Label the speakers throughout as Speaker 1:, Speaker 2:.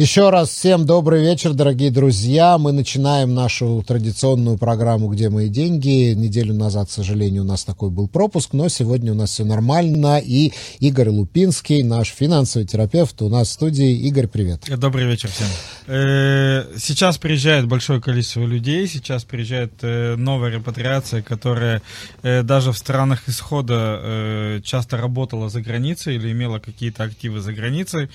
Speaker 1: Еще раз всем добрый вечер, дорогие друзья. Мы начинаем нашу традиционную программу «Где мои деньги?». Неделю назад, к сожалению, у нас такой был пропуск, но сегодня у нас все нормально. И Игорь Лупинский, наш финансовый терапевт, у нас в студии. Игорь, привет.
Speaker 2: Добрый вечер всем. Э, сейчас приезжает большое количество людей, сейчас приезжает э, новая репатриация, которая э, даже в странах исхода часто работала за границей или имела какие-то активы за границей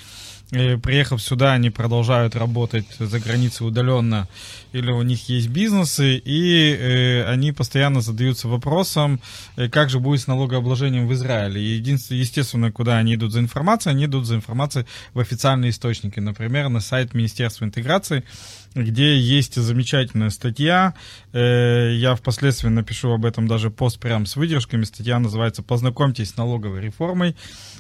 Speaker 2: приехав сюда, они продолжают работать за границей удаленно, или у них есть бизнесы, и э, они постоянно задаются вопросом, э, как же будет с налогообложением в Израиле. Единственное, естественно, куда они идут за информацией, они идут за информацией в официальные источники, например, на сайт Министерства интеграции, где есть замечательная статья. Э, я впоследствии напишу об этом даже пост прям с выдержками. Статья называется «Познакомьтесь с налоговой реформой».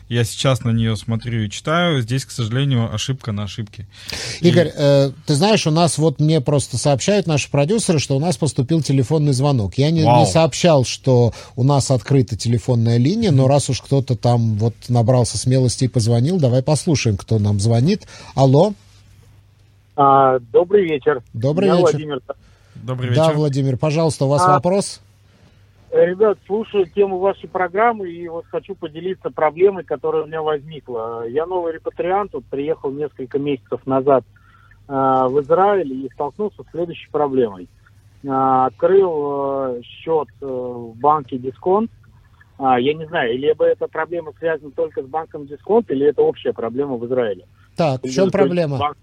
Speaker 2: Я сейчас на нее смотрю и читаю. Здесь, к сожалению, ошибка на ошибке.
Speaker 1: Игорь, и... э, ты знаешь, у нас вот мне просто сообщают наши продюсеры, что у нас поступил телефонный звонок. Я не, не сообщал, что у нас открыта телефонная линия, но раз уж кто-то там вот набрался смелости и позвонил, давай послушаем, кто нам звонит. Алло.
Speaker 3: А, добрый вечер.
Speaker 1: Добрый Меня вечер. Владимир.
Speaker 2: Добрый вечер.
Speaker 1: Да, Владимир, пожалуйста, у вас а, вопрос?
Speaker 3: Э, ребят, слушаю тему вашей программы и вот хочу поделиться проблемой, которая у меня возникла. Я новый репатриант, вот приехал несколько месяцев назад э, в Израиль и столкнулся с следующей проблемой. Э, открыл э, счет э, в банке Дисконт. А, я не знаю, или эта проблема связана только с банком Дисконт, или это общая проблема в Израиле.
Speaker 1: Так, в чем проблема?
Speaker 3: Банк...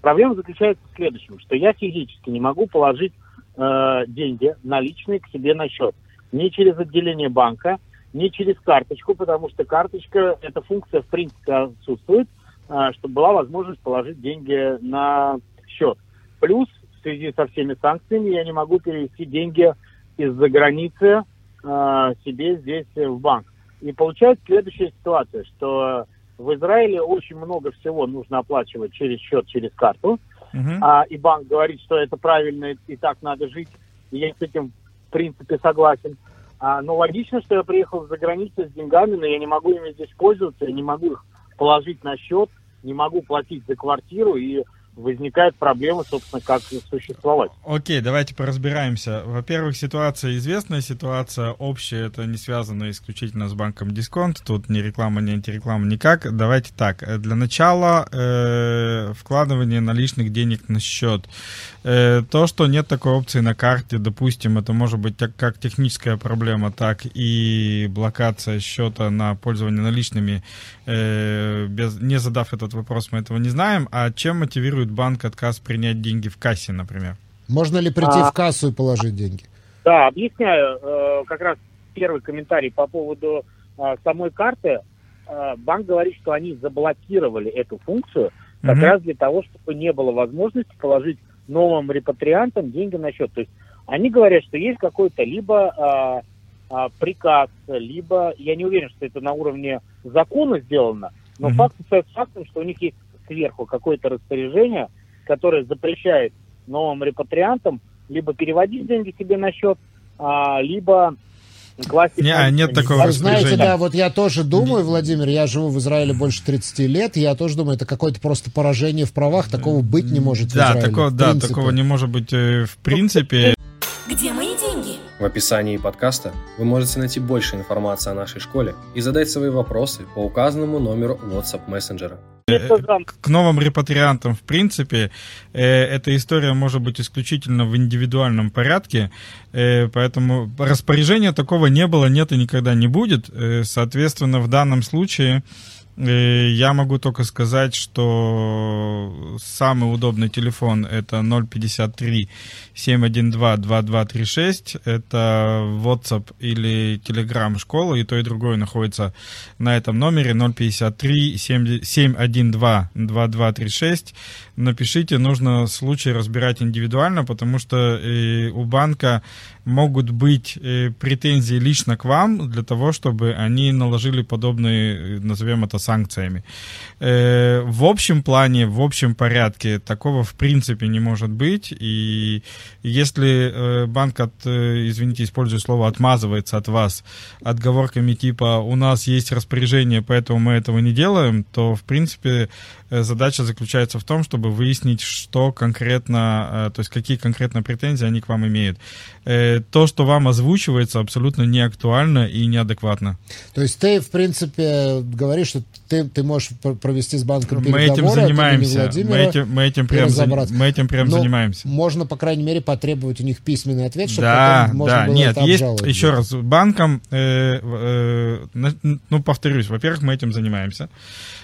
Speaker 3: Проблема заключается в следующем, что я физически не могу положить э, деньги наличные к себе на счет. Не через отделение банка, не через карточку, потому что карточка, эта функция в принципе отсутствует, э, чтобы была возможность положить деньги на счет. Плюс в связи со всеми санкциями я не могу перевести деньги из-за границы э, себе здесь в банк. И получается следующая ситуация, что в Израиле очень много всего нужно оплачивать через счет, через карту. Uh-huh. А, и банк говорит, что это правильно и так надо жить. И я с этим, в принципе, согласен. А, но логично, что я приехал за границу с деньгами, но я не могу ими здесь пользоваться, я не могу их положить на счет, не могу платить за квартиру и возникает проблема, собственно, как существовать.
Speaker 2: Окей, давайте поразбираемся. Во-первых, ситуация известная, ситуация общая, это не связано исключительно с банком Дисконт, тут ни реклама, ни антиреклама никак. Давайте так, для начала э, вкладывание наличных денег на счет. Э, то, что нет такой опции на карте, допустим, это может быть как техническая проблема, так и блокация счета на пользование наличными, э, без, не задав этот вопрос, мы этого не знаем. А чем мотивирует банк отказ принять деньги в кассе, например?
Speaker 1: Можно ли прийти а, в кассу и положить деньги?
Speaker 3: Да, объясняю. Э, как раз первый комментарий по поводу самой карты. Банк говорит, что они заблокировали эту функцию как угу. раз для того, чтобы не было возможности положить новым репатриантам деньги на счет. То есть они говорят, что есть какой-то либо а, приказ, либо, я не уверен, что это на уровне закона сделано, но mm-hmm. факт остается фактом, что у них есть сверху какое-то распоряжение, которое запрещает новым репатриантам либо переводить деньги себе на счет, а, либо
Speaker 2: классика. Не, нет такого
Speaker 1: Вы знаете, да, вот я тоже думаю, Владимир, я живу в Израиле больше 30 лет, я тоже думаю, это какое-то просто поражение в правах, такого быть не может
Speaker 2: да. Такого, да, такого не может быть э, в принципе.
Speaker 4: Где деньги?
Speaker 5: В описании подкаста вы можете найти больше информации о нашей школе и задать свои вопросы по указанному номеру WhatsApp мессенджера.
Speaker 2: Э, к новым репатриантам, в принципе, э, эта история может быть исключительно в индивидуальном порядке, э, поэтому распоряжения такого не было, нет и никогда не будет. Соответственно, в данном случае я могу только сказать, что самый удобный телефон это 053 712 2236. Это WhatsApp или Telegram школа, и то и другое находится на этом номере 053 712 2236. Напишите, нужно случай разбирать индивидуально, потому что э, у банка могут быть э, претензии лично к вам для того, чтобы они наложили подобные, э, назовем это санкциями. В общем плане, в общем порядке такого в принципе не может быть. И если банк, от, извините, использую слово, отмазывается от вас отговорками типа «у нас есть распоряжение, поэтому мы этого не делаем», то в принципе задача заключается в том, чтобы выяснить, что конкретно, э, то есть какие конкретно претензии они к вам имеют. Э, то, что вам озвучивается, абсолютно не актуально и неадекватно.
Speaker 1: То есть ты, в принципе, говоришь, что ты, ты можешь провести с банком
Speaker 2: мы этим занимаемся. Мы этим, мы этим прям, мы этим прям
Speaker 1: Но
Speaker 2: занимаемся.
Speaker 1: Можно, по крайней мере, потребовать у них письменный ответ, чтобы
Speaker 2: да,
Speaker 1: потом можно
Speaker 2: да,
Speaker 1: было
Speaker 2: нет,
Speaker 1: это
Speaker 2: есть,
Speaker 1: обжаловать.
Speaker 2: еще раз, банком, э, э, ну, повторюсь, во-первых, мы этим занимаемся.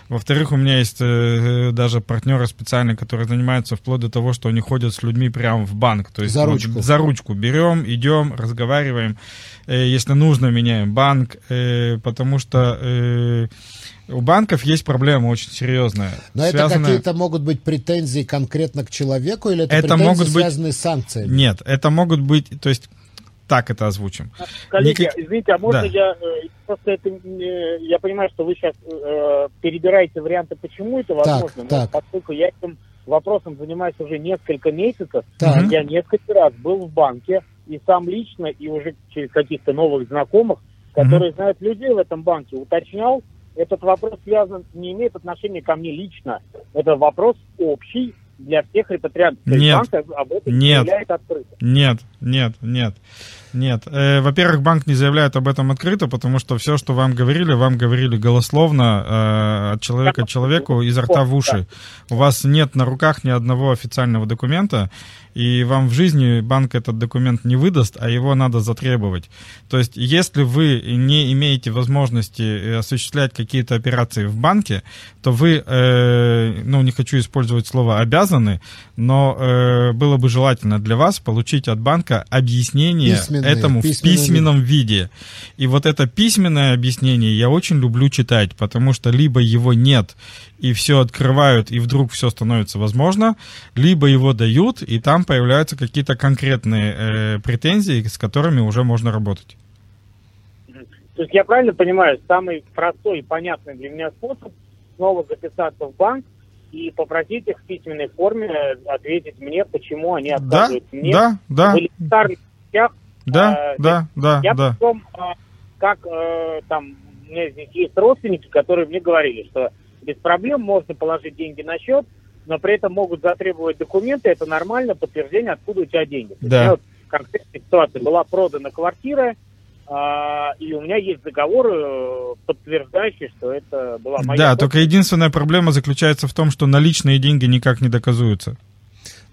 Speaker 2: Во-вторых, у меня есть э, даже партнеры специальные, которые занимаются вплоть до того, что они ходят с людьми прямо в банк. То есть
Speaker 1: За
Speaker 2: вот
Speaker 1: ручку.
Speaker 2: за ручку берем, идем, разговариваем. Э, если нужно, меняем банк, э, потому что э, у банков есть проблема очень серьезная.
Speaker 1: Но это
Speaker 2: связанная-
Speaker 1: какие-то могут быть претензии конкретно к человеку или это,
Speaker 2: Это
Speaker 1: претензии,
Speaker 2: могут быть-
Speaker 1: связанные с санкциями?
Speaker 2: Нет, это могут быть, то есть так это озвучим.
Speaker 3: Коллеги,
Speaker 2: Никак-
Speaker 3: извините, а можно
Speaker 2: Да.
Speaker 3: я э, просто это э, я понимаю, что вы сейчас э, перебираете варианты, почему это возможно, но
Speaker 1: так.
Speaker 3: поскольку я этим вопросом занимаюсь уже несколько месяцев,
Speaker 1: Так.
Speaker 3: я несколько раз был в банке и сам лично, и уже через каких-то новых знакомых, которые знают людей в этом банке, уточнял, этот вопрос связан, не имеет отношения ко мне лично. Это вопрос общий для всех репатриантов.
Speaker 2: Нет.
Speaker 3: банк об этом
Speaker 2: Нет.
Speaker 3: открыто.
Speaker 2: Нет, нет, нет. Нет. Э, во-первых, банк не заявляет об этом открыто, потому что все, что вам говорили, вам говорили голословно э, от человека к человеку из рта в уши. У вас нет на руках ни одного официального документа, и вам в жизни банк этот документ не выдаст, а его надо затребовать. То есть, если вы не имеете возможности э, осуществлять какие-то операции в банке, то вы, э, ну, не хочу использовать слово обязаны, но э, было бы желательно для вас получить от банка объяснение
Speaker 1: Письменное,
Speaker 2: этому в
Speaker 1: письменном
Speaker 2: письменном виде. И вот это письменное объяснение я очень люблю читать, потому что либо его нет, и все открывают, и вдруг все становится возможно, либо его дают, и там появляются какие-то конкретные э, претензии, с которыми уже можно работать.
Speaker 3: То есть я правильно понимаю, самый простой и понятный для меня способ снова записаться в банк и попросить их в письменной форме ответить мне, почему они
Speaker 2: Да,
Speaker 3: отказывают мне
Speaker 2: да, да,
Speaker 3: в элементарных вещах.
Speaker 2: Да,
Speaker 3: э,
Speaker 2: да, да,
Speaker 3: Я
Speaker 2: да.
Speaker 3: потом, а, как э, там, у меня здесь есть родственники, которые мне говорили, что без проблем можно положить деньги на счет, но при этом могут затребовать документы, это нормально, подтверждение, откуда у тебя деньги.
Speaker 2: Да.
Speaker 3: у меня вот конкретная ситуация, была продана квартира, а, и у меня есть договор, э, подтверждающий, что это была моя
Speaker 2: Да, только единственная проблема заключается в том, что наличные деньги никак не доказуются.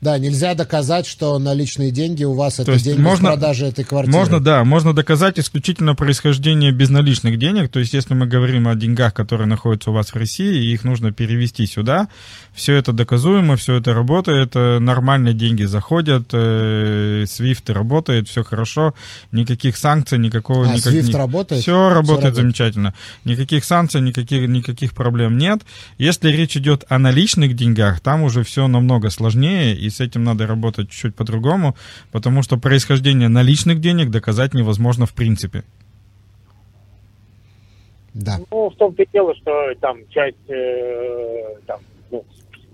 Speaker 1: Да, нельзя доказать, что наличные деньги у вас это
Speaker 2: есть
Speaker 1: деньги
Speaker 2: можно-
Speaker 1: с продажи этой квартиры.
Speaker 2: Можно, да, можно доказать исключительно происхождение безналичных денег. То есть, если мы говорим о деньгах, которые находятся у вас в России, и их нужно перевести сюда, все это доказуемо, все это работает, э, нормально деньги заходят, э, SWIFT работает, все хорошо, никаких санкций, никакого...
Speaker 1: А,
Speaker 2: никак-
Speaker 1: SWIFT
Speaker 2: ни-
Speaker 1: работает?
Speaker 2: Все работает
Speaker 1: работает.
Speaker 2: замечательно. Никаких санкций, никаких, никаких проблем нет. Если речь идет о наличных деньгах, там уже все намного сложнее, и с этим надо работать чуть-чуть по-другому, потому что происхождение наличных денег доказать невозможно в принципе.
Speaker 1: Да.
Speaker 3: Ну, в том-то и дело, что там часть, э, там, ну,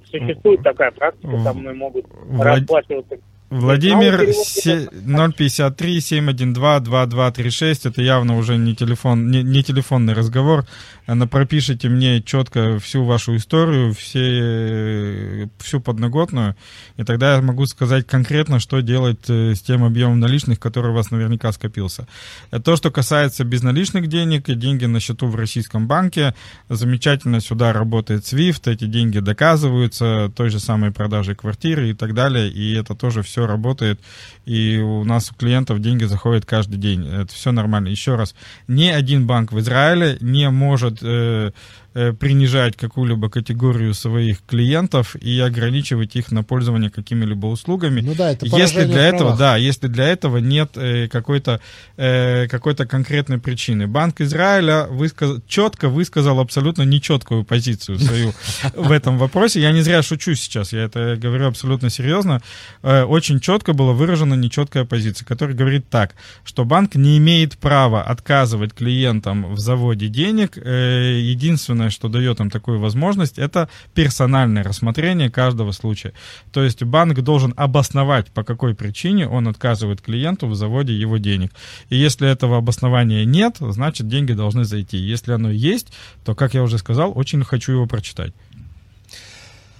Speaker 3: существует такая практика, там мы могут
Speaker 2: Влад-
Speaker 3: расплачиваться
Speaker 2: Владимир
Speaker 3: перевод
Speaker 2: се- 053 712 2236 это явно уже не телефон не, не телефонный разговор. Она пропишите мне четко всю вашу историю все всю подноготную и тогда я могу сказать конкретно что делать э, с тем объемом наличных который у вас наверняка скопился. Э, то что касается безналичных денег и деньги на счету в российском банке замечательно сюда работает SWIFT эти деньги доказываются той же самой продажей квартиры и так далее и это тоже все все работает, и у нас у клиентов деньги заходят каждый день. Это все нормально. Еще раз, ни один банк в Израиле не может э, принижать какую-либо категорию своих клиентов и ограничивать их на пользование какими-либо услугами.
Speaker 1: Ну да, это
Speaker 2: если для этого, да, если для этого нет э, какой-то э, какой-то конкретной причины. Банк Израиля высказ... четко высказал абсолютно нечеткую позицию свою в этом вопросе. Я не зря шучу сейчас, я это говорю абсолютно серьезно. Э, очень четко была выражена нечеткая позиция, которая говорит так, что банк не имеет права отказывать клиентам в заводе денег. Э, единственное единственное, что дает им такую возможность, это персональное рассмотрение каждого случая. То есть банк должен обосновать, по какой причине он отказывает клиенту в заводе его денег. И если этого обоснования нет, значит деньги должны зайти. Если оно есть, то, как я уже сказал, очень хочу его прочитать.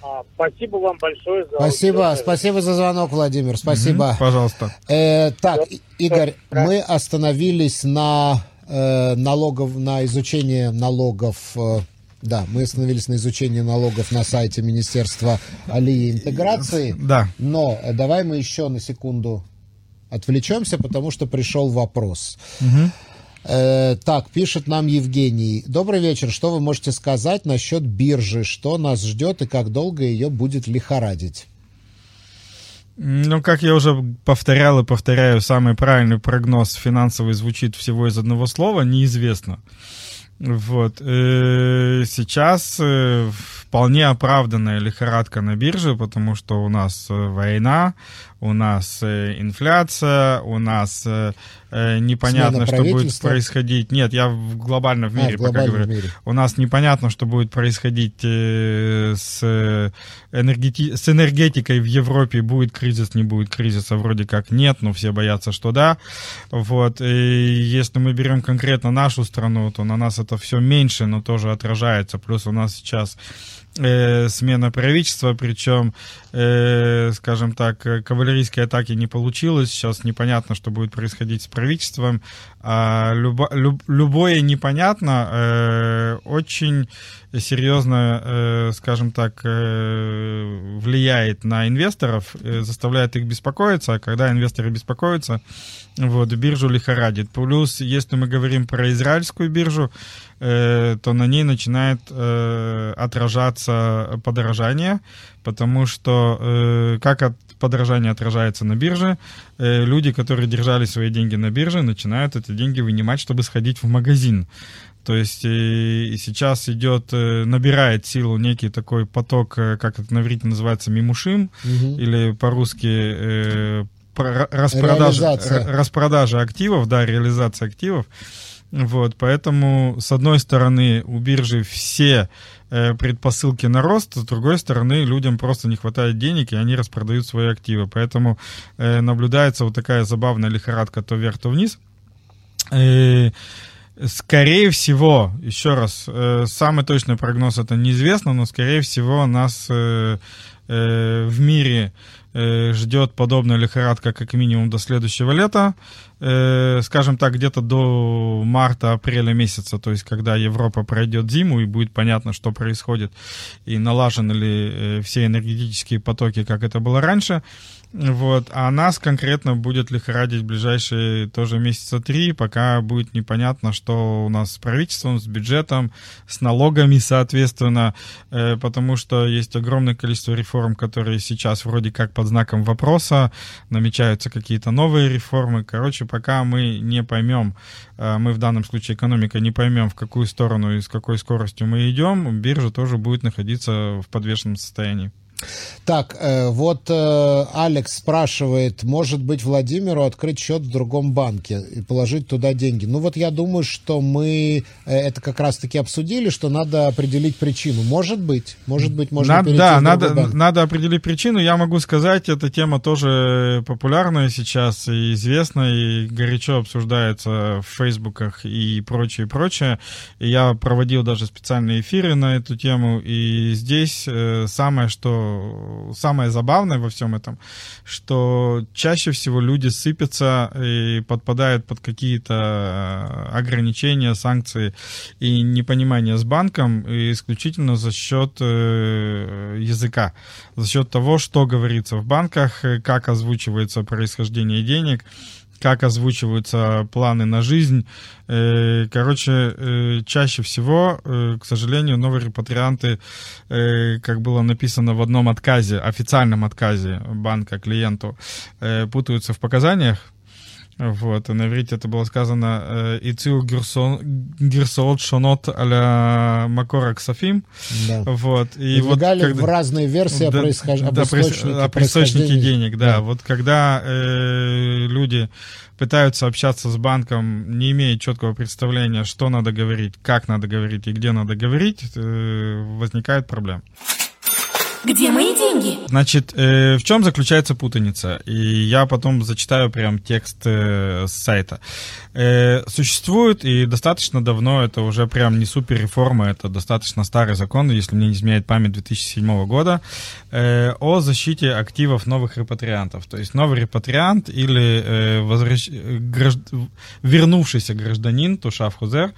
Speaker 3: А, спасибо вам большое за...
Speaker 1: Спасибо, спасибо за звонок, Владимир, спасибо.
Speaker 2: Угу, пожалуйста.
Speaker 1: Э, так, Игорь, мы остановились на э, налогов, на изучение налогов э, да, мы остановились на изучении налогов на сайте Министерства Алии интеграции.
Speaker 2: Да.
Speaker 1: Но э, давай мы еще на секунду отвлечемся, потому что пришел вопрос.
Speaker 2: Угу.
Speaker 1: Э, так, пишет нам Евгений. Добрый вечер. Что вы можете сказать насчет биржи? Что нас ждет и как долго ее будет лихорадить?
Speaker 2: Ну, как я уже повторял и повторяю, самый правильный прогноз финансовый звучит всего из одного слова «неизвестно». Вот. И сейчас э, вполне оправданная лихорадка на бирже, потому что у нас э, война, у нас э, инфляция, у нас непонятно, что будет происходить. Нет, я в глобально в мире а, пока говорю. Мире. У нас непонятно, что будет происходить с, энергети... с энергетикой в Европе. Будет кризис, не будет кризиса, вроде как нет, но все боятся, что да. Вот. И если мы берем конкретно нашу страну, то на нас это все меньше, но тоже отражается. Плюс у нас сейчас э, смена правительства, причем, э, скажем так, кавалерийской атаки не получилось. Сейчас непонятно, что будет происходить с правительством. А любо, люб, любое непонятно э, очень серьезно, э, скажем так, э, влияет на инвесторов, э, заставляет их беспокоиться, а когда инвесторы беспокоятся, вот, биржу лихорадит. Плюс, если мы говорим про израильскую биржу, э, то на ней начинает э, отражаться подорожание, потому что э, как от подорожание отражается на бирже, э, люди, которые держали свои деньги на бирже, начинают эти деньги вынимать, чтобы сходить в магазин. То есть и, и сейчас идет, э, набирает силу некий такой поток, э, как это на иврите называется, мимушим, угу. или по-русски э, распродажа, распродажа активов, да, реализация активов. Вот, поэтому, с одной стороны, у биржи все э, предпосылки на рост, с другой стороны, людям просто не хватает денег, и они распродают свои активы. Поэтому э, наблюдается вот такая забавная лихорадка то вверх, то вниз. И, скорее всего, еще раз, э, самый точный прогноз это неизвестно, но, скорее всего, нас э, э, в мире Э, ждет подобная лихорадка как минимум до следующего лета, э, скажем так, где-то до марта-апреля месяца, то есть когда Европа пройдет зиму и будет понятно, что происходит и налажены ли э, все энергетические потоки, как это было раньше, вот. А нас конкретно будет лихорадить ближайшие тоже месяца три, пока будет непонятно, что у нас с правительством, с бюджетом, с налогами, соответственно, э, потому что есть огромное количество реформ, которые сейчас вроде как под знаком вопроса, намечаются какие-то новые реформы. Короче, пока мы не поймем, э, мы в данном случае экономика не поймем, в какую сторону и с какой скоростью мы идем, биржа тоже будет находиться в подвешенном состоянии.
Speaker 1: Так, э, вот э, Алекс спрашивает, может быть Владимиру открыть счет в другом банке и положить туда деньги. Ну вот я думаю, что мы э, это как раз-таки обсудили, что надо определить причину. Может быть, может быть, можно
Speaker 2: надо, Да, в надо, банк. надо определить причину. Я могу сказать, эта тема тоже популярная сейчас и известна, и горячо обсуждается в фейсбуках и прочее, прочее. И я проводил даже специальные эфиры на эту тему, и здесь самое, что самое забавное во всем этом, что чаще всего люди сыпятся и подпадают под какие-то э, ограничения, санкции и непонимание с банком исключительно за счет э, языка, за счет того, что говорится в банках, как озвучивается происхождение денег, как озвучиваются планы на жизнь. Э, короче, э, чаще всего, э, к сожалению, новые репатрианты, как было написано в одном отказе, официальном отказе банка клиенту, путаются в показаниях вот, на иврите это было сказано э, «Ицю гирсоот шонот аля макора ксафим».
Speaker 1: Да.
Speaker 2: Вот,
Speaker 1: и вот когда... в разные версии да, происхож... об,
Speaker 2: да, источнике, об источнике денег. Да, да. вот когда э, люди пытаются общаться с банком, не имея четкого представления, что надо говорить, как надо говорить и где надо говорить, э, возникает проблема.
Speaker 4: Где мои деньги?
Speaker 2: Значит, э, в чем заключается путаница? И я потом зачитаю прям текст э, с сайта. Э, существует и достаточно давно, это уже прям не супер реформа, это достаточно старый закон, если мне не изменяет память 2007 года, э, о защите активов новых репатриантов. То есть новый репатриант или э, возвращ... гражд... вернувшийся гражданин, Тушав Хузер,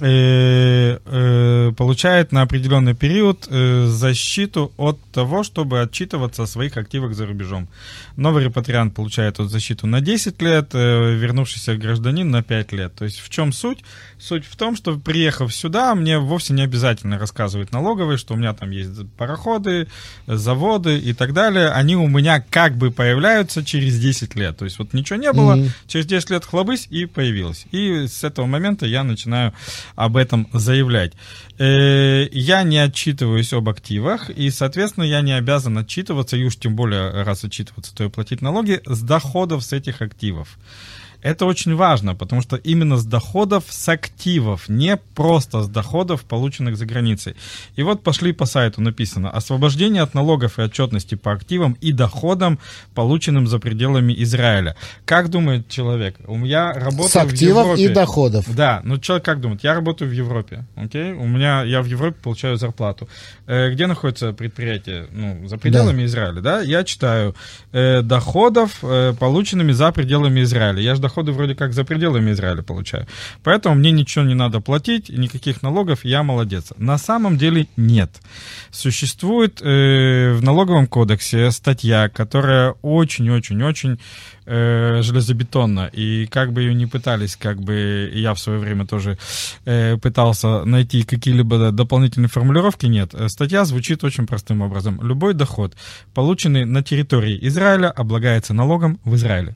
Speaker 2: э, э, получает на определенный период э, защиту от того, чтобы отчитываться о своих активах за рубежом. Новый репатриант получает эту защиту на 10 лет, э, вернувшийся гражданин на 5 лет. То есть в чем суть? Суть в том, что приехав сюда, мне вовсе не обязательно рассказывать налоговые, что у меня там есть пароходы, заводы и так далее. Они у меня как бы появляются через 10 лет. То есть вот ничего не было, mm-hmm. через 10 лет хлобысь и появилось. И с этого момента я начинаю об этом заявлять. Э, я не отчитываюсь об активах, и, соответственно, я не обязан отчитываться, и уж тем более раз отчитываться, то и платить налоги с доходов с этих активов. Это очень важно, потому что именно с доходов с активов, не просто с доходов, полученных за границей. И вот пошли по сайту написано «Освобождение от налогов и отчетности по активам и доходам, полученным за пределами Израиля». Как думает человек? У меня работаю
Speaker 1: С активов в Европе. и доходов.
Speaker 2: Да, ну человек как думает? Я работаю в Европе, окей? У меня, я в Европе получаю зарплату. Э, где находится предприятие? Ну, за пределами да. Израиля, да? Я читаю э, доходов, э, полученными за пределами Израиля. Я же доходы вроде как за пределами Израиля получаю. Поэтому мне ничего не надо платить, никаких налогов, я молодец. На самом деле нет. Существует э, в налоговом кодексе статья, которая очень-очень-очень э, железобетонна. И как бы ее не пытались, как бы я в свое время тоже э, пытался найти какие-либо дополнительные формулировки, нет. Статья звучит очень простым образом. Любой доход, полученный на территории Израиля, облагается налогом в Израиле.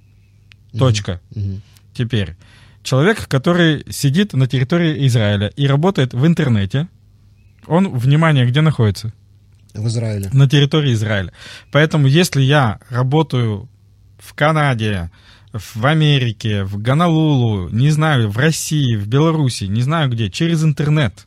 Speaker 2: Точка. Угу. Теперь. Человек, который сидит на территории Израиля и работает в интернете, он, внимание, где находится?
Speaker 1: В Израиле.
Speaker 2: На территории Израиля. Поэтому, если я работаю в Канаде, в Америке, в Ганалулу, не знаю, в России, в Беларуси, не знаю где, через интернет,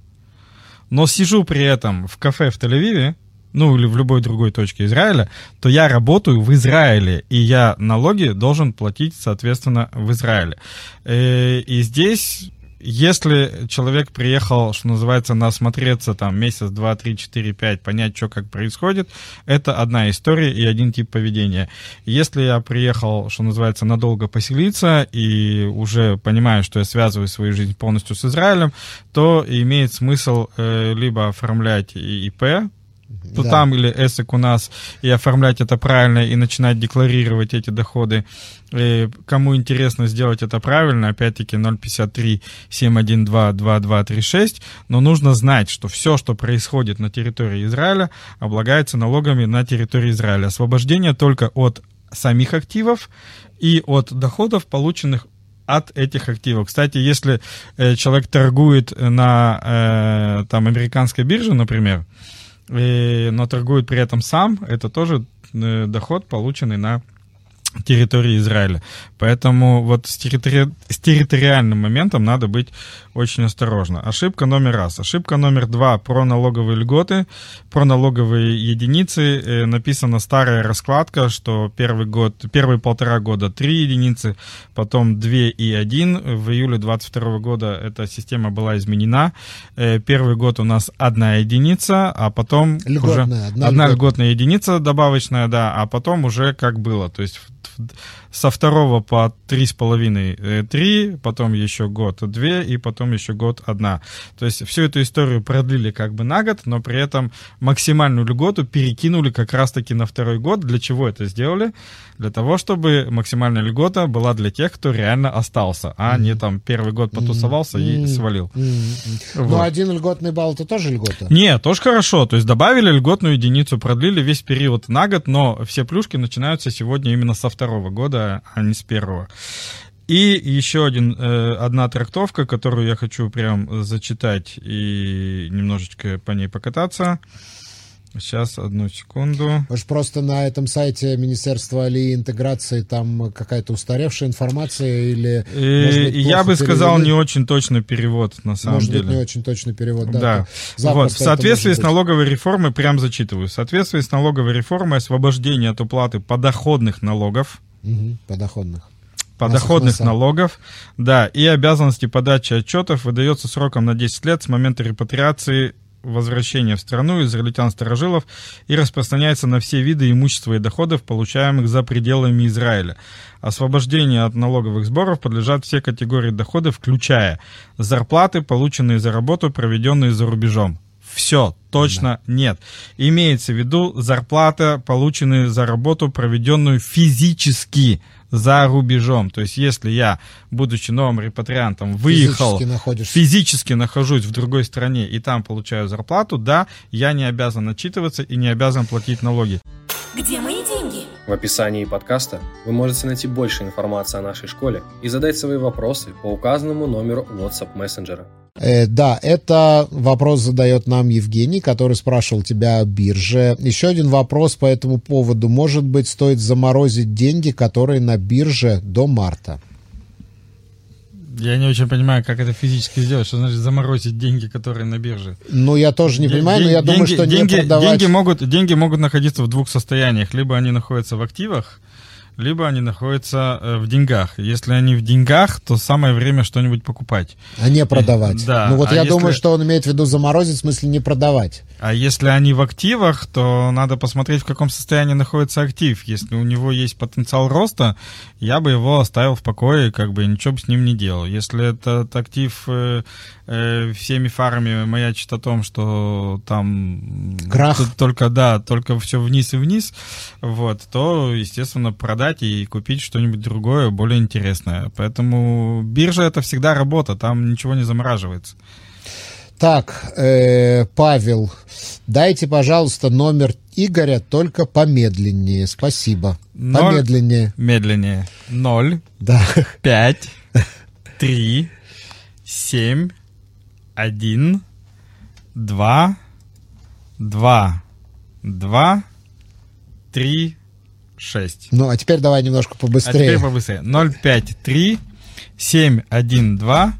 Speaker 2: но сижу при этом в кафе в Тель-Авиве, ну или в любой другой точке Израиля, то я работаю в Израиле, и я налоги должен платить, соответственно, в Израиле. Э, и здесь если человек приехал, что называется, насмотреться там месяц, два, три, четыре, пять, понять, что как происходит, это одна история и один тип поведения. Если я приехал, что называется, надолго поселиться и уже понимаю, что я связываю свою жизнь полностью с Израилем, то имеет смысл э, либо оформлять ИП, то да. там или эсэк у нас, и оформлять это правильно, и начинать декларировать эти доходы. И кому интересно сделать это правильно, опять-таки 053 712 2236, но нужно знать, что все, что происходит на территории Израиля, облагается налогами на территории Израиля. Освобождение только от самих активов и от доходов, полученных от этих активов. Кстати, если э, человек торгует на э, там американской бирже, например, но торгует при этом сам, это тоже э, доход, полученный на территории Израиля. Поэтому вот с, территори... с территориальным моментом надо быть очень осторожно. Ошибка номер раз. Ошибка номер два про налоговые льготы, про налоговые единицы. Э, написана старая раскладка, что первый год, первые полтора года 3 единицы, потом 2 и 1. В июле 22 года эта система была изменена. Э, первый год у нас одна единица, а потом
Speaker 1: Льготная,
Speaker 2: уже
Speaker 1: одна
Speaker 2: одна
Speaker 1: льготная.
Speaker 2: льготная единица добавочная, да, а потом уже как было. То есть со второго по три с половиной э, три, потом еще год две, и потом еще год одна. То есть всю эту историю продлили как бы на год, но при этом максимальную льготу перекинули как раз-таки на второй год. Для чего это сделали? Для того, чтобы максимальная льгота была для тех, кто реально остался, а не там первый год потусовался и свалил.
Speaker 1: Ну,
Speaker 2: Вот.
Speaker 1: один льготный балл это тоже льгота.
Speaker 2: Нет, тоже хорошо. То есть добавили льготную единицу, продлили весь период на год, но все плюшки начинаются сегодня именно со второго года, а не с первого. И еще один, э, одна трактовка, которую я хочу прям зачитать и немножечко по ней покататься. Сейчас, одну секунду.
Speaker 1: Может, просто на этом сайте Министерства Али интеграции там какая-то устаревшая информация или...
Speaker 2: Э,
Speaker 1: может быть,
Speaker 2: я бы сказал,
Speaker 1: перевели?
Speaker 2: не очень точный перевод, на самом
Speaker 1: Может
Speaker 2: деле.
Speaker 1: быть, не очень точный перевод, да.
Speaker 2: Да. Вот, в соответствии
Speaker 1: может
Speaker 2: с налоговой реформой, прям зачитываю, в соответствии с налоговой реформой освобождение от уплаты подоходных налогов,
Speaker 1: Мгм, подоходных.
Speaker 2: подоходных
Speaker 1: Масса.
Speaker 2: налогов, да, и обязанности подачи отчетов выдается сроком на 10 лет с момента репатриации возвращения в страну израильтян-старожилов и распространяется на все виды имущества и доходов, получаемых за пределами Израиля. Освобождению от налоговых сборов подлежат все категории доходов, включая зарплаты, полученные за работу, проведенные за рубежом. Все, точно нет. Имеется в виду зарплата, полученная за работу, проведенную физически за рубежом. То есть, если я, будучи новым репатриантом, выехал,
Speaker 1: Физически находишься.
Speaker 2: физически нахожусь в другой стране и там получаю зарплату, да, я не обязан отчитываться и не обязан платить налоги.
Speaker 4: Где мои деньги?
Speaker 5: В описании подкаста вы можете найти больше информации о нашей школе и задать свои вопросы по указанному номеру WhatsApp мессенджера.
Speaker 1: Э, да, это вопрос задает нам Евгений, который спрашивал тебя о бирже. Еще один вопрос по этому поводу. Может быть, стоит заморозить деньги, которые на бирже до марта?
Speaker 2: Я не очень понимаю, как это физически сделать. Что значит заморозить деньги, которые на бирже?
Speaker 1: Ну, я тоже не
Speaker 2: Ден-
Speaker 1: понимаю, но я
Speaker 2: ден-
Speaker 1: думаю,
Speaker 2: деньги-
Speaker 1: что не
Speaker 2: деньги,
Speaker 1: продавать...
Speaker 2: деньги могут, деньги могут находиться в двух состояниях. Либо они находятся в активах, либо они находятся э, в деньгах. Если они в деньгах, то самое время что-нибудь покупать.
Speaker 1: А не продавать.
Speaker 2: Да,
Speaker 1: Ну, вот
Speaker 2: а
Speaker 1: я
Speaker 2: если-
Speaker 1: думаю, что он имеет в виду заморозить, в смысле не продавать.
Speaker 2: А если они в активах, то надо посмотреть, в каком состоянии находится актив. Если у него есть потенциал роста, я бы его оставил в покое, как бы ничего бы с ним не делал. Если этот актив э, э, всеми фарами маячит о том, что там
Speaker 1: Крах.
Speaker 2: только да, только все вниз и вниз, вот, то естественно продать и купить что-нибудь другое, более интересное. Поэтому биржа это всегда работа, там ничего не замораживается.
Speaker 1: Так, э, Павел, дайте, пожалуйста, номер Игоря, только помедленнее. Спасибо.
Speaker 2: Ноль.
Speaker 1: Помедленнее.
Speaker 2: Медленнее. Ноль.
Speaker 1: Да.
Speaker 2: пять, три, семь, один, два, два, два, три, шесть.
Speaker 1: Ну, а теперь давай немножко
Speaker 2: А
Speaker 1: побыстрее.
Speaker 2: теперь побыстрее. Ноль, пять, три, семь, один, два,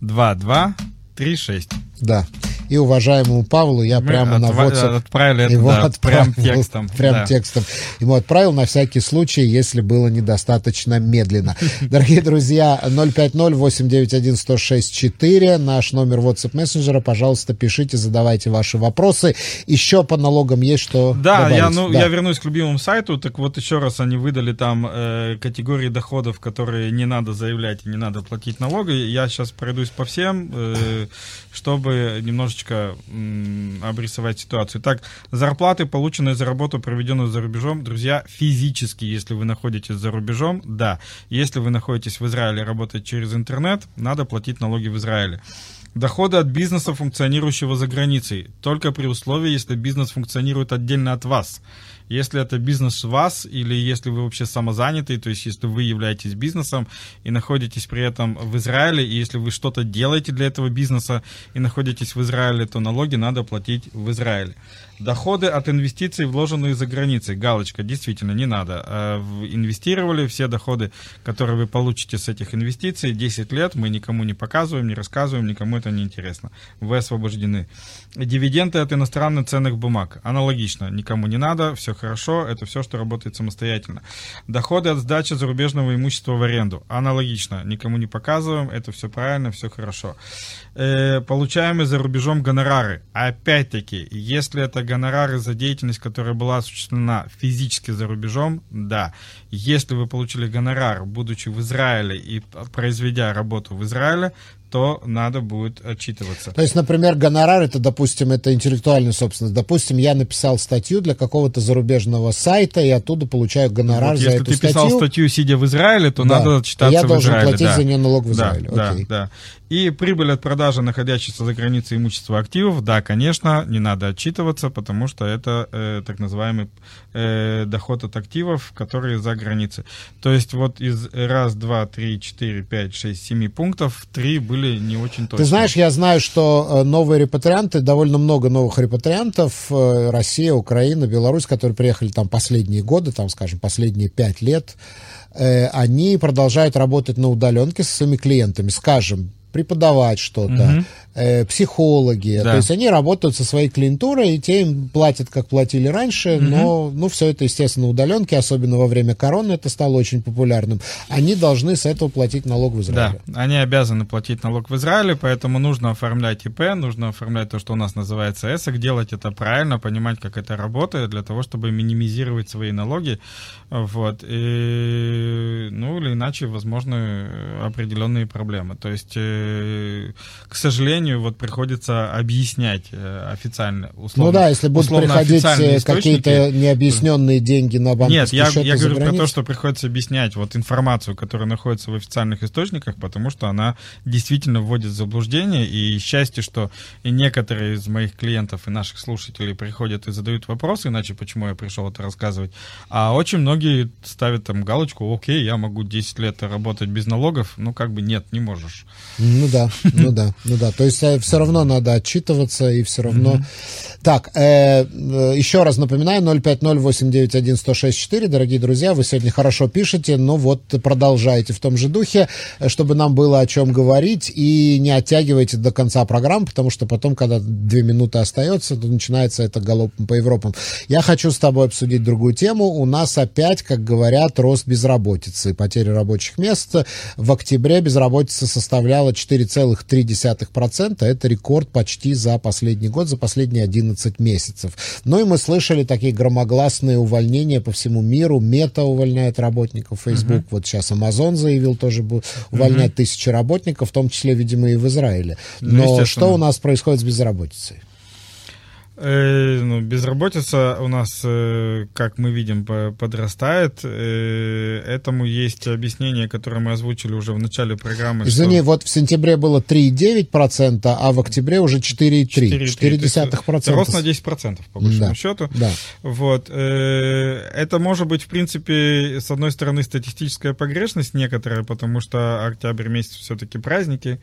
Speaker 2: два, два, три, шесть.
Speaker 1: Да. И уважаемому Павлу я
Speaker 2: Мы
Speaker 1: прямо на WhatsApp
Speaker 2: отправили
Speaker 1: его
Speaker 2: да,
Speaker 1: отправил,
Speaker 2: прям текстом.
Speaker 1: Прям
Speaker 2: да.
Speaker 1: текстом. Ему отправил на всякий случай, если было недостаточно медленно. Дорогие друзья, 050-891-1064, наш номер WhatsApp мессенджера. Пожалуйста, пишите, задавайте ваши вопросы. Еще по налогам есть что
Speaker 2: Да, я,
Speaker 1: добавить?
Speaker 2: ну,
Speaker 1: Да.
Speaker 2: я вернусь к любимому сайту. Так вот, еще раз они выдали там э, категории доходов, которые не надо заявлять и не надо платить налоги. Я сейчас пройдусь по всем, э, чтобы немножечко м, обрисовать ситуацию. Так, зарплаты, полученные за работу, проведенную за рубежом, друзья, физически, если вы находитесь за рубежом, да. Если вы находитесь в Израиле, работаете через интернет, надо платить налоги в Израиле. Доходы от бизнеса, функционирующего за границей, только при условии, если бизнес функционирует отдельно от вас. Если это бизнес вас, или если вы вообще самозанятый, то есть если вы являетесь бизнесом и находитесь при этом в Израиле, и если вы что-то делаете для этого бизнеса и находитесь в Израиле, то налоги надо платить в Израиле. Доходы от инвестиций, вложенные за границей. Галочка, действительно, не надо. Э, инвестировали все доходы, которые вы получите с этих инвестиций, 10 лет мы никому не показываем, не рассказываем, никому это не интересно. Вы освобождены. Дивиденды от иностранных ценных бумаг. Аналогично, никому не надо, все хорошо, это все, что работает самостоятельно. Доходы от сдачи зарубежного имущества в аренду. Аналогично, никому не показываем, это все правильно, все хорошо. Э, получаемые за рубежом гонорары. Опять-таки, если это гонорары за деятельность, которая была осуществлена физически за рубежом, да. Если вы получили гонорар, будучи в Израиле и произведя работу в Израиле, то надо будет отчитываться.
Speaker 1: То есть, например, гонорар, это, допустим, это интеллектуальная собственность. Допустим, я написал статью для какого-то зарубежного сайта, и оттуда получаю гонорар
Speaker 2: вот,
Speaker 1: за эту статью.
Speaker 2: Если ты писал статью, сидя в Израиле, то да. надо отчитаться
Speaker 1: я
Speaker 2: в
Speaker 1: должен
Speaker 2: Израиле.
Speaker 1: платить
Speaker 2: да.
Speaker 1: за нее налог в Израиле.
Speaker 2: Да,
Speaker 1: Окей.
Speaker 2: да, да. И прибыль от продажи находящихся за границей имущества активов, да, конечно, не надо отчитываться, потому что это э, так называемый э, доход от активов, которые за границей. То есть вот из раз, два, три, четыре, пять, шесть, семи пунктов, три были не очень точные.
Speaker 1: Ты знаешь, я знаю, что э, новые репатрианты, довольно много новых репатриантов, э, Россия, Украина, Беларусь, которые приехали там последние годы, там, скажем, последние пять лет, э, они продолжают работать на удаленке со своими клиентами, скажем, преподавать что-то, угу. э, психологи. Да. То есть они работают со своей клиентурой, и те им платят, как платили раньше, угу. но ну, все это, естественно, удаленки, особенно во время короны это стало очень популярным. Они должны с этого платить налог в Израиле.
Speaker 2: Да, они обязаны платить налог в Израиле, поэтому нужно оформлять ИП, нужно оформлять то, что у нас называется ЭСОК, делать это правильно, понимать, как это работает, для того, чтобы минимизировать свои налоги. Вот. И, ну, или иначе, возможны определенные проблемы. То есть Э, к сожалению, вот приходится объяснять э, официально. Условно,
Speaker 1: ну да, если будут приходить э, какие-то необъясненные деньги на банковские
Speaker 2: Нет,
Speaker 1: я,
Speaker 2: я говорю про то, что приходится объяснять вот информацию, которая находится в официальных источниках, потому что она действительно вводит в заблуждение, и счастье, что и некоторые из моих клиентов и наших слушателей приходят и задают вопросы, иначе почему я пришел это рассказывать, а очень многие ставят там галочку, окей, я могу 10 лет работать без налогов, ну как бы нет, не можешь.
Speaker 1: Ну да, ну да, ну да. То есть э, все равно надо отчитываться и все равно... Так, э, э, еще раз напоминаю, 050-891-1064, дорогие друзья, вы сегодня хорошо пишете, но вот продолжайте в том же духе, чтобы нам было о чем говорить, и не оттягивайте до конца программы, потому что потом, когда две минуты остается, то начинается это галопом по Европам. Я хочу с тобой обсудить другую тему. У нас опять, как говорят, рост безработицы, потери рабочих мест. В октябре безработица составляла 4,3%. Это рекорд почти за последний год, за последние 11 11 месяцев. Ну и мы слышали такие громогласные увольнения по всему миру. Мета увольняет работников, Facebook. Uh-huh. Вот сейчас Amazon заявил тоже будет увольнять uh-huh. тысячи работников, в том числе, видимо, и в Израиле. Ну, Но что у нас происходит с безработицей?
Speaker 2: Э, ну, безработица у нас, э, как мы видим, подрастает. Э, этому есть объяснение, которое мы озвучили уже в начале программы.
Speaker 1: Извини, что... вот в сентябре было 3,9%, а в октябре уже 4,3%. 4,3%.
Speaker 2: Рост на 10%, по большому да. счету.
Speaker 1: Да.
Speaker 2: Вот. Это может быть, в принципе, с одной стороны, статистическая погрешность некоторая, потому что октябрь месяц все-таки праздники.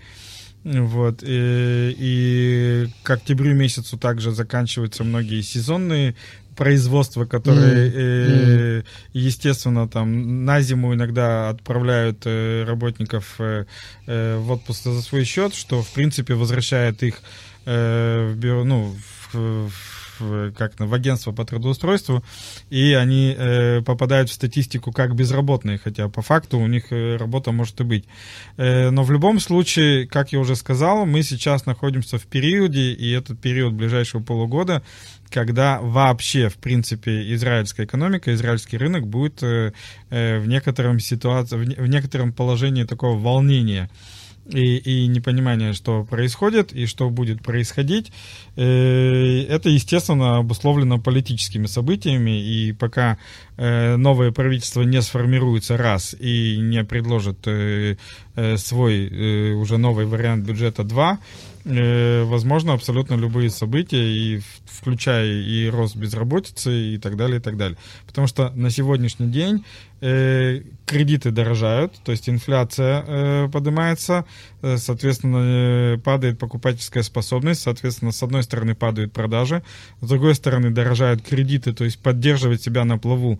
Speaker 2: Вот. И, и к октябрю месяцу также заканчиваются многие сезонные производства, которые, mm. э, естественно, там на зиму иногда отправляют э, работников э, э, в отпуск за свой счет, что, в принципе, возвращает их э, в, бюро, ну, в, в как в агентство по трудоустройству, и они э, попадают в статистику как безработные, хотя по факту у них э, работа может и быть. Э, но в любом случае, как я уже сказал, мы сейчас находимся в периоде, и этот период ближайшего полугода, когда вообще, в принципе, израильская экономика, израильский рынок будет э, э, в некотором ситуации, в, в некотором положении такого волнения и, и непонимание, что происходит и что будет происходить, э, это, естественно, обусловлено политическими событиями, и пока новое правительство не сформируется раз и не предложит э, свой уже новый вариант бюджета 2, возможно абсолютно любые события, и включая и рост безработицы и так далее, и так далее. Потому что на сегодняшний день э, кредиты дорожают, то есть инфляция э, поднимается, э, соответственно, падает покупательская способность, соответственно, с одной стороны падают продажи, с другой стороны дорожают кредиты, то есть поддерживать себя на плаву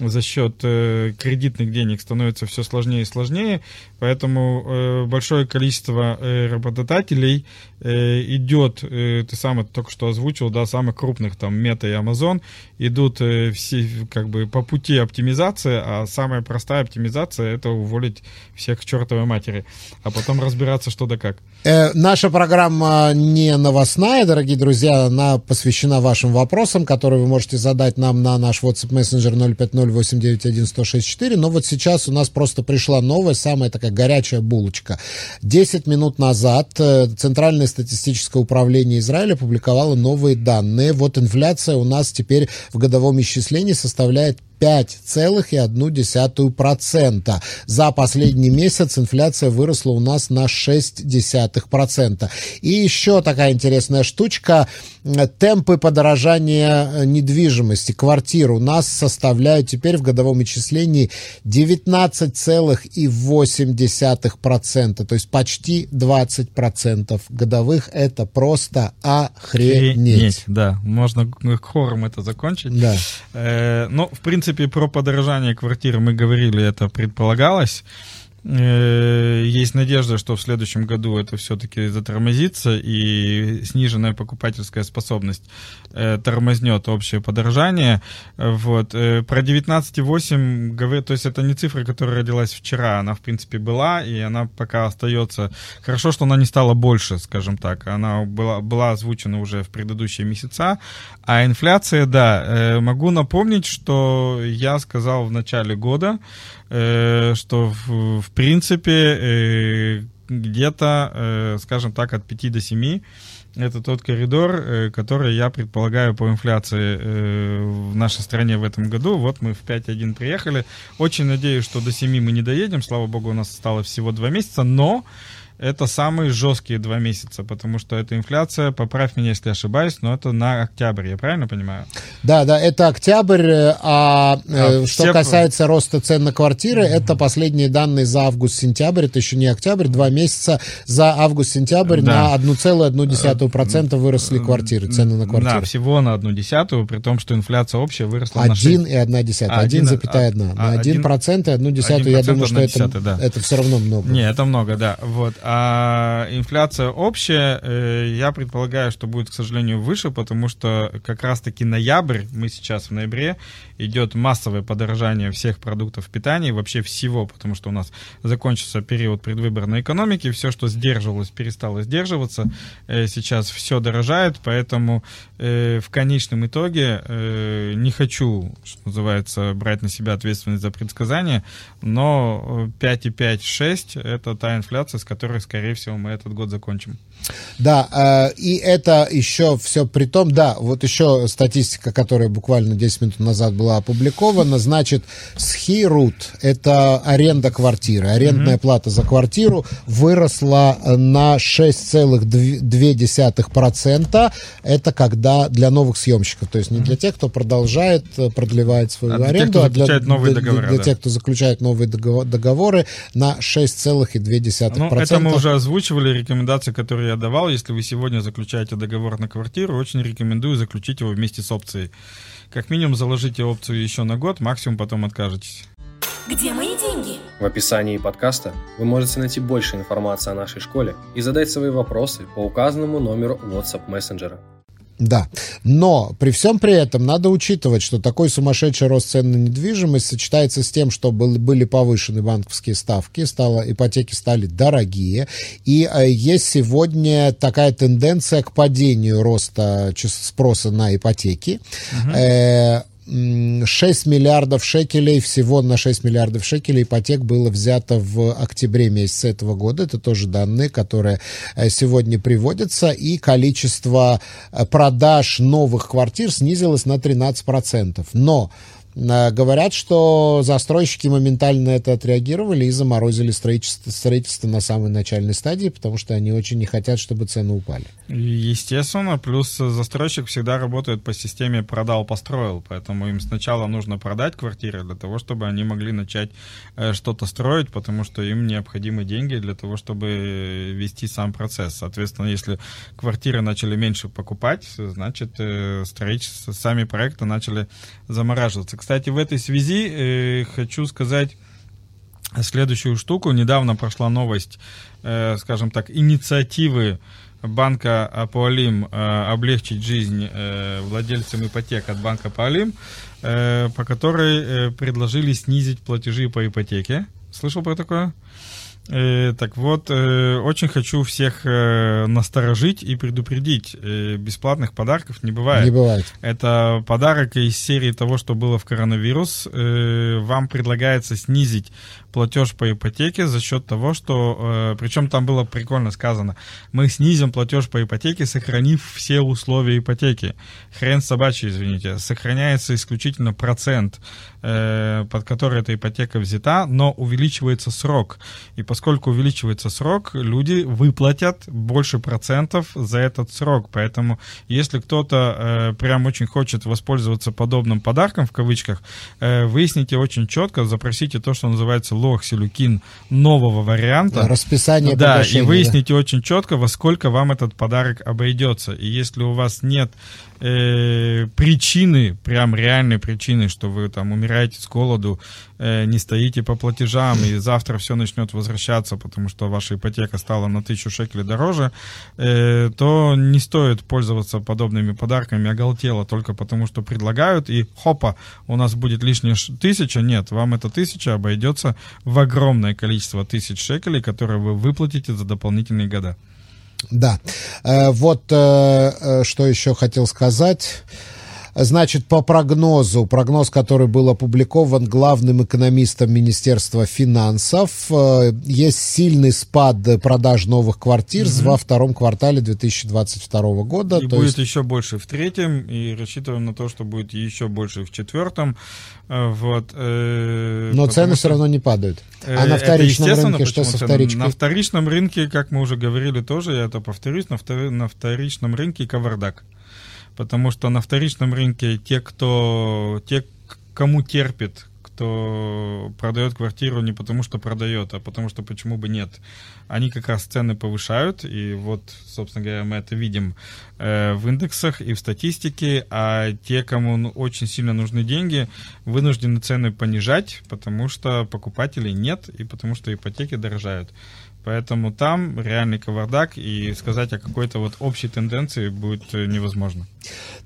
Speaker 2: за счет э, кредитных денег становится все сложнее и сложнее, поэтому э, большое количество э, работодателей э, идет, э, ты сам это только что озвучил, да, самых крупных, там, Мета и Amazon, идут э, все, как бы, по пути оптимизации, а самая простая оптимизация — это уволить всех к чертовой матери, а потом разбираться, что да как.
Speaker 1: Э, наша программа не новостная, дорогие друзья, она посвящена вашим вопросам, которые вы можете задать нам на наш WhatsApp Messenger 050-891-1064, но вот сейчас у нас просто пришла новость, самая такая горячая булочка. Десять минут назад э, Центральное статистическое управление Израиля публиковало новые данные. Вот инфляция у нас теперь в годовом исчислении составляет 5,1%. За последний месяц инфляция выросла у нас на 0,6%. И еще такая интересная штучка. Темпы подорожания недвижимости, квартир у нас составляют теперь в годовом исчислении 19,8%. То есть почти 20% годовых. Это просто охренеть. охренеть
Speaker 2: да, можно хором это закончить. Да. Э, ну, в принципе, принципе, про подорожание квартир мы говорили, это предполагалось. Э, есть надежда, что в следующем году это все-таки затормозится и сниженная покупательская способность э, тормознет общее подорожание. Вот. Э, про 19,8 говорю, то есть это не цифра, которая родилась вчера, она в принципе была, и она пока остается. Хорошо, что она не стала больше, скажем так. Она была, была озвучена уже в предыдущие месяца. А инфляция, да, могу напомнить, что я сказал в начале года, Э, что в, в принципе э, где-то, э, скажем так, от 5 до 7 это тот коридор, который я предполагаю по инфляции в нашей стране в этом году. Вот мы в 5.1 приехали. Очень надеюсь, что до 7 мы не доедем. Слава богу, у нас осталось всего 2 месяца. Но это самые жесткие два месяца, потому что эта инфляция, поправь меня, если ошибаюсь, но это на октябрь, я правильно понимаю?
Speaker 1: Да, да, это октябрь, э, а, а что все... касается роста цен на квартиры, mm-hmm. это последние данные за август-сентябрь, это еще не октябрь, два месяца за август-сентябрь да. на 1,1% выросли квартиры, цены на квартиры.
Speaker 2: Да, всего на одну десятую, при том, что инфляция общая выросла 1 на
Speaker 1: 6. 1,1, 1,1. На 1% и одну десятую, я думаю, что это, да. это все равно много.
Speaker 2: Не, это много, да, вот. А инфляция общая, э, я предполагаю, что будет, к сожалению, выше, потому что как раз-таки ноябрь, мы сейчас в ноябре, идет массовое подорожание всех продуктов питания, вообще всего, потому что у нас закончился период предвыборной экономики, все, что сдерживалось, перестало сдерживаться, э, сейчас все дорожает, поэтому э, в конечном итоге не хочу, что называется, брать на себя ответственность за предсказания, но 5,5-6 это та инфляция, с которой скорее всего, мы этот год закончим.
Speaker 1: Да, э, и это еще все при том, да, вот еще статистика, которая буквально 10 минут назад была опубликована, значит, схирут, это аренда квартиры, арендная mm-hmm. плата за квартиру выросла на 6,2%. Это когда для новых съемщиков, то есть не для тех, кто продолжает э, продлевать свою а аренду,
Speaker 2: а для, новые
Speaker 1: для,
Speaker 2: договоры,
Speaker 1: для да. тех, кто заключает новые договоры на 6,2%. Ну,
Speaker 2: это мы уже озвучивали рекомендации, которые я давал, если вы сегодня заключаете договор на квартиру, очень рекомендую заключить его вместе с опцией. Как минимум заложите опцию еще на год, максимум потом откажетесь.
Speaker 4: Где мои деньги?
Speaker 5: В описании подкаста вы можете найти больше информации о нашей школе и задать свои вопросы по указанному номеру WhatsApp мессенджера.
Speaker 1: Да, но при всем при этом надо учитывать, что такой сумасшедший рост цен на недвижимость сочетается с тем, что был, были повышены банковские ставки, стало, ипотеки стали дорогие, и э, есть сегодня такая тенденция к падению роста спроса на ипотеки. Uh-huh. Э, 6 миллиардов шекелей, всего на 6 миллиардов шекелей ипотек было взято в октябре месяце этого года. Это тоже данные, которые э, сегодня приводятся. И количество э, продаж новых квартир снизилось на 13%. Но говорят, что застройщики моментально это отреагировали и заморозили строительство, строительство на самой начальной стадии, потому что они очень не хотят, чтобы цены упали.
Speaker 2: Естественно, плюс застройщик всегда работает по системе продал-построил, поэтому им сначала нужно продать квартиры для того, чтобы они могли начать э, что-то строить, потому что им необходимы деньги для того, чтобы вести сам процесс. Соответственно, если квартиры начали меньше покупать, значит, э, строительство, сами проекты начали замораживаться. Кстати, в этой связи э, хочу сказать следующую штуку. Недавно прошла новость, скажем так, инициативы банка Апуалим э, облегчить жизнь э, владельцам ипотек от банка Апуалим, э, по которой э, предложили снизить платежи по ипотеке. Слышал про такое? Э, так вот, э, очень хочу всех э, насторожить и предупредить. Э, бесплатных подарков не бывает.
Speaker 1: Не бывает.
Speaker 2: Это подарок из серии того, что было в коронавирус. Э, вам предлагается снизить платеж по ипотеке за счет того, что... Э, причем там было прикольно сказано. Мы снизим платеж по ипотеке, сохранив все условия ипотеки. Хрен собачий, извините. Сохраняется исключительно процент, под который эта ипотека взята, но увеличивается срок. И поскольку увеличивается срок, люди выплатят больше процентов за этот срок. Поэтому если кто-то э, прям очень хочет воспользоваться подобным подарком, в кавычках, э, выясните очень четко, запросите то, что называется лохсилюкин нового варианта.
Speaker 1: Расписание
Speaker 2: Да, и выясните да. очень четко, во сколько вам этот подарок обойдется. И если у вас нет э, причины, прям реальной причины, что вы там умираете с голоду, э, не стоите по платежам, и завтра все начнет возвращаться, потому что ваша ипотека стала на тысячу шекелей дороже, э, то не стоит пользоваться подобными подарками оголтело только потому, что предлагают, и хопа, у нас будет лишняя тысяча. Нет, вам эта тысяча обойдется в огромное количество тысяч шекелей, которые вы выплатите за дополнительные года.
Speaker 1: Да. Э, вот э, э, что еще хотел сказать. Значит, по прогнозу, прогноз, который был опубликован главным экономистом Министерства финансов, есть сильный спад продаж новых квартир угу. во втором квартале 2022 года.
Speaker 2: И будет есть... еще больше в третьем, и рассчитываем на то, что будет еще больше в четвертом. Вот,
Speaker 1: э, Но цены что... все равно не падают. А на вторичном рынке что со вторичкой?
Speaker 2: На вторичном рынке, как мы уже говорили тоже, я это повторюсь, на, втор... на вторичном рынке кавардак. Потому что на вторичном рынке те, кто, те, кому терпит кто продает квартиру не потому, что продает, а потому что почему бы нет. Они как раз цены повышают, и вот, собственно говоря, мы это видим э, в индексах и в статистике, а те, кому ну, очень сильно нужны деньги, вынуждены цены понижать, потому что покупателей нет и потому что ипотеки дорожают. Поэтому там реальный кавардак, и сказать о какой-то вот общей тенденции будет э, невозможно.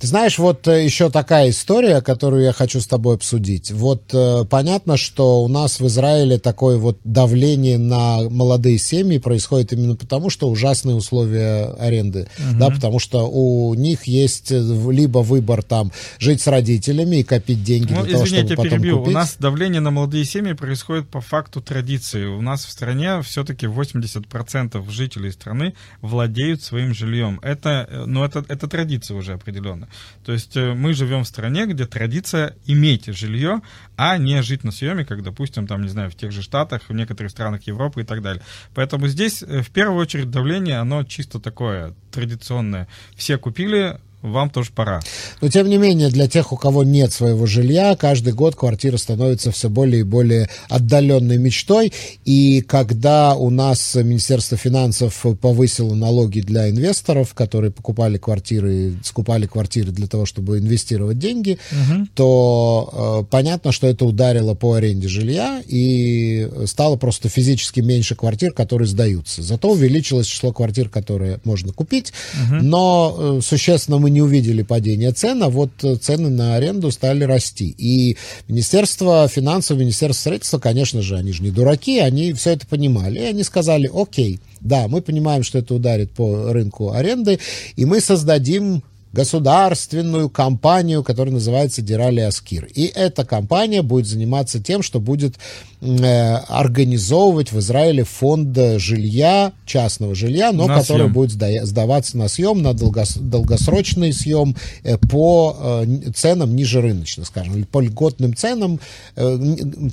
Speaker 1: Ты знаешь, вот э, еще такая история, которую я хочу с тобой обсудить. Вот э, понятно, что у нас в Израиле такое вот давление на молодые семьи происходит именно потому, что ужасные условия аренды, угу. да, потому что у них есть либо выбор там жить с родителями и копить деньги
Speaker 2: ну,
Speaker 1: для того,
Speaker 2: извините,
Speaker 1: чтобы потом
Speaker 2: перебью.
Speaker 1: купить.
Speaker 2: У нас давление на молодые семьи происходит по факту традиции. У нас в стране все-таки 80% жителей страны владеют своим жильем. Это, э, ну, это, это традиция уже определенно. То есть э, мы живем в стране, где традиция иметь жилье, а не жить на съеме, как, допустим, там, не знаю, в тех же Штатах, в некоторых странах Европы и так далее. Поэтому здесь, э, в первую очередь, давление, оно чисто такое традиционное. Все купили, вам тоже пора.
Speaker 1: Но, тем не менее, для тех, у кого нет своего жилья, каждый год квартира становится все более и более отдаленной мечтой. И когда у нас Министерство финансов повысило налоги для инвесторов, которые покупали квартиры, скупали квартиры для того, чтобы инвестировать деньги, угу. то э, понятно, что это ударило по аренде жилья, и стало просто физически меньше квартир, которые сдаются. Зато увеличилось число квартир, которые можно купить, угу. но э, существенно мы не увидели падение цен, а вот э, цены на аренду стали расти. И Министерство финансов, Министерство строительства, конечно же, они же не дураки, они все это понимали. И они сказали, окей, да, мы понимаем, что это ударит по рынку аренды, и мы создадим государственную компанию, которая называется Дирали Аскир. И эта компания будет заниматься тем, что будет э, организовывать в Израиле фонд жилья, частного жилья, но
Speaker 2: на
Speaker 1: который
Speaker 2: съем.
Speaker 1: будет сда- сдаваться на съем, на долгос- долгосрочный съем э, по э, ценам ниже рыночных, скажем, или по льготным ценам. Э,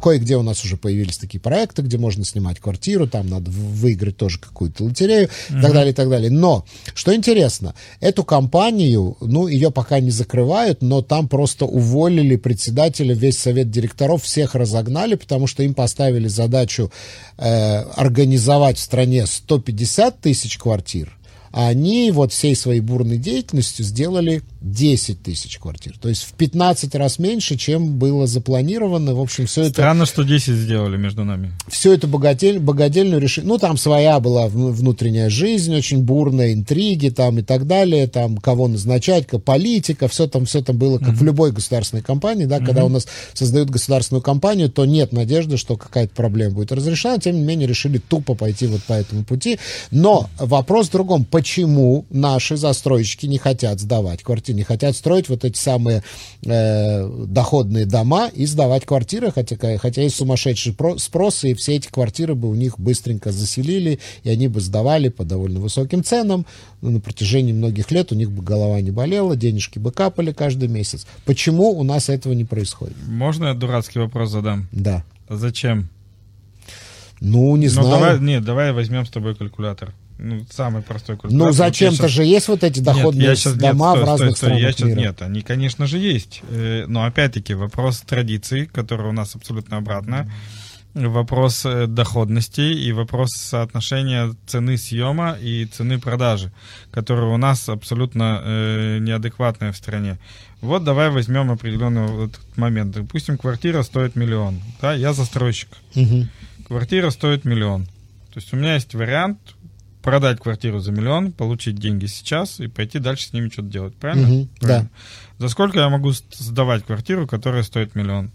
Speaker 1: кое-где у нас уже появились такие проекты, где можно снимать квартиру, там надо выиграть тоже какую-то лотерею и так далее, и так далее. Но, что интересно, эту компанию, ну, ее пока не закрывают, но там просто уволили председателя, весь совет директоров, всех разогнали, потому что им поставили задачу э, организовать в стране 150 тысяч квартир, а они вот всей своей бурной деятельностью сделали 10 тысяч квартир. То есть в 15 раз меньше, чем было запланировано. В общем, все это
Speaker 2: Странно, что 10 сделали между нами.
Speaker 1: всю эту богатель, богадельную решили. Ну, там своя была вну- внутренняя жизнь, очень бурная, интриги там и так далее, там кого назначать, как политика, все там, все там было, как в любой государственной компании, да, когда у нас создают государственную компанию, то нет надежды, что какая-то проблема будет разрешена, тем не менее решили тупо пойти вот по этому пути. Но вопрос в другом, почему наши застройщики не хотят сдавать квартиры, не хотят строить вот эти самые э, доходные дома и сдавать квартиры, хотя, хотя есть сумасшедший про- спрос, и все эти квартиры бы у них быстренько заселили, и они бы сдавали по довольно высоким ценам, ну, на протяжении многих лет у них бы голова не болела, денежки бы капали каждый месяц. Почему у нас этого не происходит?
Speaker 2: Можно я дурацкий вопрос задам?
Speaker 1: Да.
Speaker 2: Зачем?
Speaker 1: Ну, не
Speaker 2: ну,
Speaker 1: знаю.
Speaker 2: давай, нет, давай возьмем с тобой калькулятор. Ну, самый простой калькулятор.
Speaker 1: Ну, зачем-то
Speaker 2: щас-
Speaker 1: же есть вот эти доходные
Speaker 2: Нет, я нет,
Speaker 1: дома
Speaker 2: стой,
Speaker 1: в разных
Speaker 2: стой, стой,
Speaker 1: странах
Speaker 2: я щас-
Speaker 1: мира.
Speaker 2: Нет, они, конечно же, есть. Э, Но опять-таки вопрос традиций, который у нас абсолютно обратно. Вопрос э, доходности и вопрос соотношения цены съема и цены продажи, которая у нас абсолютно э, неадекватная в стране. Вот давай возьмем определенный вот момент. Допустим, квартира стоит миллион. Да, я застройщик.
Speaker 1: Мгм.
Speaker 2: Квартира стоит миллион. То есть у меня есть вариант продать квартиру за миллион, получить деньги сейчас и пойти дальше с ними что-то делать. Правильно?
Speaker 1: Мгм,
Speaker 2: Правильно. За сколько я могу сдавать квартиру, которая стоит миллион?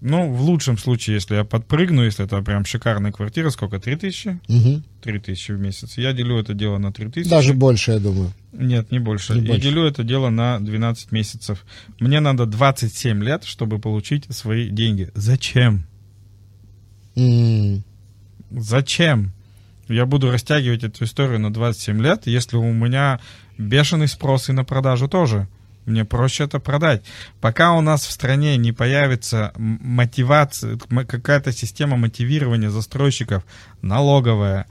Speaker 2: Ну, в лучшем случае, если я подпрыгну, если это прям шикарная квартира, сколько? Три тысячи? Три тысячи в месяц. Я делю это дело на три тысячи.
Speaker 1: Даже больше, я думаю.
Speaker 2: Нет, не больше.
Speaker 1: Не больше.
Speaker 2: делю это дело на 12 месяцев. Мне надо 27 лет, чтобы получить свои деньги. Зачем?
Speaker 1: М.
Speaker 2: Зачем? Я буду растягивать эту историю на 27 лет, если у меня бешеный спрос и на продажу тоже. Мне проще это продать. Пока у нас в стране не появится мотивация, какая-то система мотивирования застройщиков, налоговая,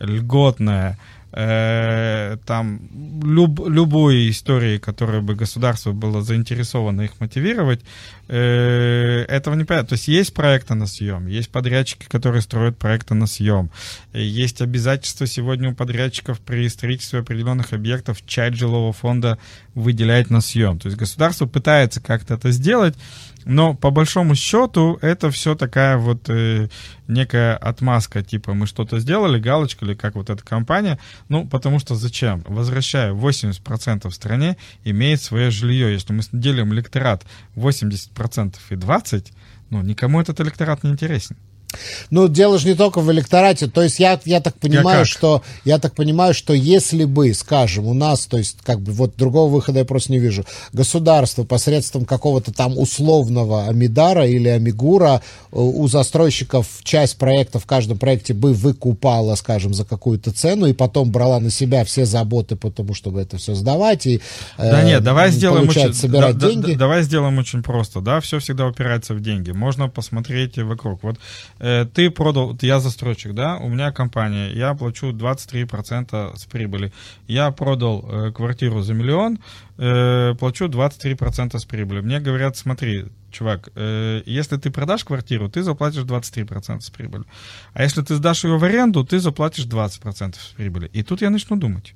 Speaker 2: льготная, э, там люб, любой истории, которой бы государство было заинтересовано их мотивировать, э, этого не понятно. То есть есть проекты на съем, есть подрядчики, которые строят проекты на съем, есть обязательства сегодня у подрядчиков при строительстве определенных объектов часть жилого фонда выделять на съем. То есть государство пытается как-то это сделать, но по большому счету это все такая вот э, некая отмазка, типа мы что-то сделали, галочка или как вот эта компания. Ну, потому что зачем? Возвращаю, 80% в стране имеет свое жилье. Если мы делим электорат 80% и 20%, ну, никому этот электорат не интересен.
Speaker 1: Ну, дело же не только в электорате. То есть я, я так понимаю,
Speaker 2: как?
Speaker 1: что я так понимаю, что если бы, скажем, у нас, то есть как бы вот другого выхода я просто не вижу, государство посредством какого-то там условного Амидара или Амигура э, у застройщиков часть проекта в каждом проекте бы выкупала, скажем, за какую-то цену и потом брала на себя все заботы по тому, чтобы это все сдавать и э,
Speaker 2: Да нет, давай сделаем очень,
Speaker 1: собирать
Speaker 2: да-
Speaker 1: деньги.
Speaker 2: да- давай сделаем очень просто, да, все всегда упирается в деньги. Можно посмотреть вокруг. Вот э, ты продал, я застройщик, да, у меня компания, я плачу 23% с прибыли. Я продал э, квартиру за миллион, э, плачу 23% с прибыли. Мне говорят, смотри, чувак, э, если ты продашь квартиру, ты заплатишь 23% с прибыли. А если ты сдашь ее в аренду, ты заплатишь 20% с прибыли. И тут я начну думать.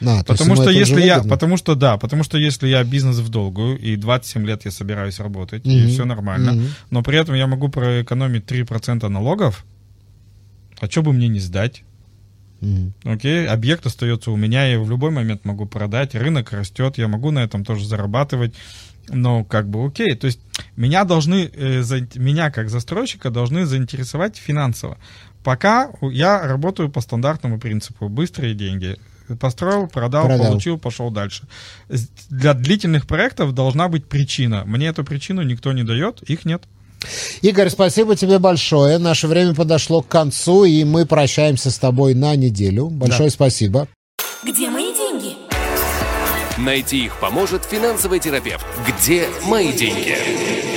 Speaker 1: А,
Speaker 2: Потому что если я,
Speaker 1: выгодно.
Speaker 2: потому что да, потому что если я бизнес в долгую и 27 лет я собираюсь работать и
Speaker 1: Мгм.
Speaker 2: все нормально,
Speaker 1: Мгм.
Speaker 2: но при этом я могу проэкономить 3% налогов, а что бы мне не сдать? Окей, объект остается у меня, я в любой момент могу продать, рынок растет, я могу на этом тоже зарабатывать. Но как бы окей, то есть меня должны, э, меня как застройщика должны заинтересовать финансово. Пока я работаю по стандартному принципу, быстрые деньги. Построил, продал,
Speaker 1: Продал.
Speaker 2: получил, пошел дальше. Для длительных проектов должна быть причина. Мне эту причину никто не дает, их нет.
Speaker 1: Игорь, спасибо тебе большое. Наше время подошло к концу, и мы прощаемся с тобой на неделю. Большое спасибо.
Speaker 4: Где мои деньги?
Speaker 6: Найти их поможет финансовый терапевт. Где мои деньги?